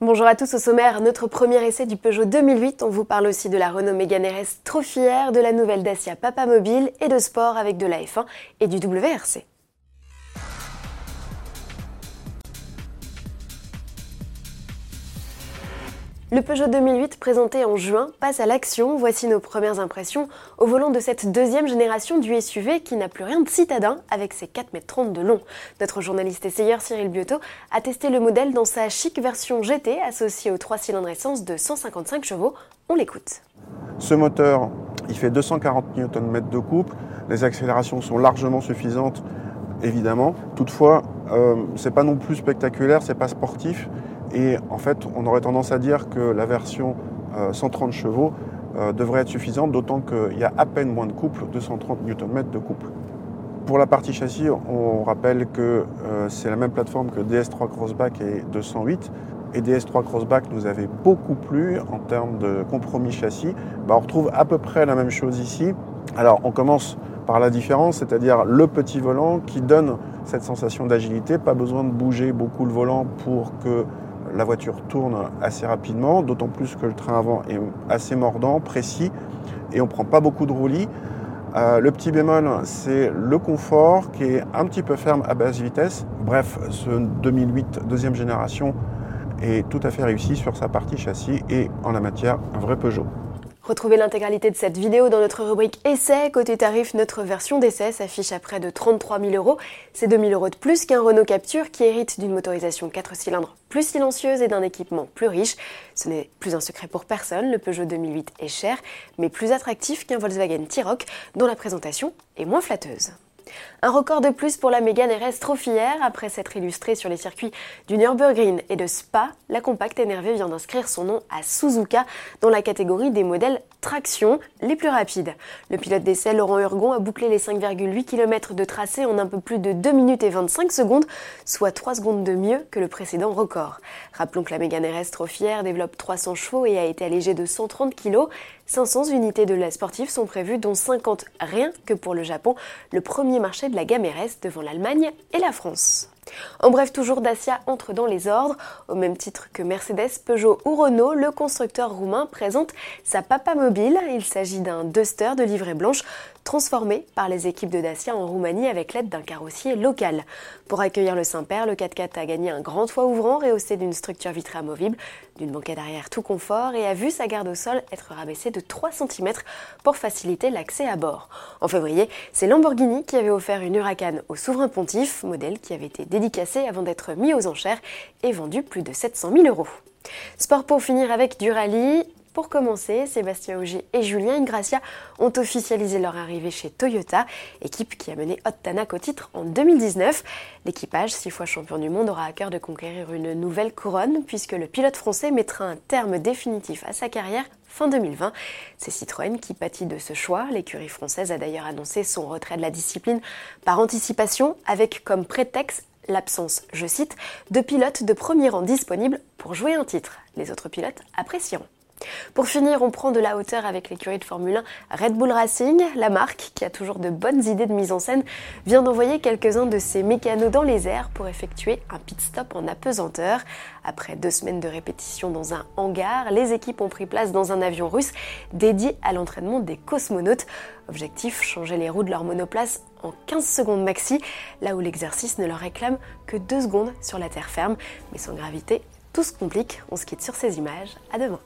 Bonjour à tous au sommaire, notre premier essai du Peugeot 2008, on vous parle aussi de la Renault Mégane RS trop fière, de la nouvelle Dacia Papa Mobile et de sport avec de la F1 et du WRC. Le Peugeot 2008 présenté en juin passe à l'action. Voici nos premières impressions au volant de cette deuxième génération du SUV qui n'a plus rien de citadin avec ses 4,30 m de long. Notre journaliste essayeur Cyril Biotto a testé le modèle dans sa chic version GT associée au 3 cylindres essence de 155 chevaux. On l'écoute. Ce moteur, il fait 240 Nm de couple. Les accélérations sont largement suffisantes, évidemment. Toutefois, euh, c'est pas non plus spectaculaire, c'est pas sportif. Et en fait, on aurait tendance à dire que la version 130 euh, chevaux euh, devrait être suffisante, d'autant qu'il y a à peine moins de couple, 230 Nm de couple. Pour la partie châssis, on rappelle que euh, c'est la même plateforme que DS3 Crossback et 208. Et DS3 Crossback nous avait beaucoup plu en termes de compromis châssis. Bah, on retrouve à peu près la même chose ici. Alors on commence par la différence, c'est-à-dire le petit volant qui donne cette sensation d'agilité. Pas besoin de bouger beaucoup le volant pour que la voiture tourne assez rapidement, d'autant plus que le train avant est assez mordant, précis, et on ne prend pas beaucoup de roulis. Euh, le petit bémol, c'est le confort qui est un petit peu ferme à basse vitesse. Bref, ce 2008 deuxième génération est tout à fait réussi sur sa partie châssis et en la matière, un vrai Peugeot. Retrouvez l'intégralité de cette vidéo dans notre rubrique Essai. Côté tarif, notre version d'essai s'affiche à près de 33 000 euros. C'est 2 000 euros de plus qu'un Renault Capture qui hérite d'une motorisation 4 cylindres plus silencieuse et d'un équipement plus riche. Ce n'est plus un secret pour personne, le Peugeot 2008 est cher, mais plus attractif qu'un Volkswagen T-Roc dont la présentation est moins flatteuse. Un record de plus pour la Mégane RS Trophière. Après s'être illustrée sur les circuits du Nürburgring et de Spa, la compacte énervée vient d'inscrire son nom à Suzuka dans la catégorie des modèles traction les plus rapides. Le pilote d'essai Laurent Urgon a bouclé les 5,8 km de tracé en un peu plus de 2 minutes et 25 secondes, soit 3 secondes de mieux que le précédent record. Rappelons que la Mégane RS Trophière développe 300 chevaux et a été allégée de 130 kg. 500 unités de la sportive sont prévues, dont 50 rien que pour le Japon, marché de la gamme RS devant l'Allemagne et la France. En bref, toujours Dacia entre dans les ordres. Au même titre que Mercedes, Peugeot ou Renault, le constructeur roumain présente sa Papa Mobile. Il s'agit d'un Duster de livrée blanche transformé par les équipes de Dacia en Roumanie avec l'aide d'un carrossier local. Pour accueillir le Saint-Père, le 4x4 a gagné un grand toit ouvrant rehaussé d'une structure vitrée amovible, d'une banquette arrière tout confort et a vu sa garde au sol être rabaissée de 3 cm pour faciliter l'accès à bord. En février, c'est Lamborghini qui avait offert une Huracan au souverain pontife, modèle qui avait été dédicacé avant d'être mis aux enchères et vendu plus de 700 000 euros. Sport pour finir avec du rallye. Pour commencer, Sébastien Auger et Julien Ingracia ont officialisé leur arrivée chez Toyota, équipe qui a mené Hot Tanak au titre en 2019. L'équipage, six fois champion du monde, aura à cœur de conquérir une nouvelle couronne puisque le pilote français mettra un terme définitif à sa carrière fin 2020. C'est Citroën qui pâtit de ce choix. L'écurie française a d'ailleurs annoncé son retrait de la discipline par anticipation avec comme prétexte l'absence, je cite, de pilotes de premier rang disponibles pour jouer un titre. Les autres pilotes apprécieront. Pour finir, on prend de la hauteur avec l'écurie de Formule 1 Red Bull Racing. La marque, qui a toujours de bonnes idées de mise en scène, vient d'envoyer quelques-uns de ses mécanos dans les airs pour effectuer un pit stop en apesanteur. Après deux semaines de répétition dans un hangar, les équipes ont pris place dans un avion russe dédié à l'entraînement des cosmonautes. Objectif, changer les roues de leur monoplace en 15 secondes maxi, là où l'exercice ne leur réclame que 2 secondes sur la terre ferme. Mais sans gravité, tout se complique. On se quitte sur ces images. À demain.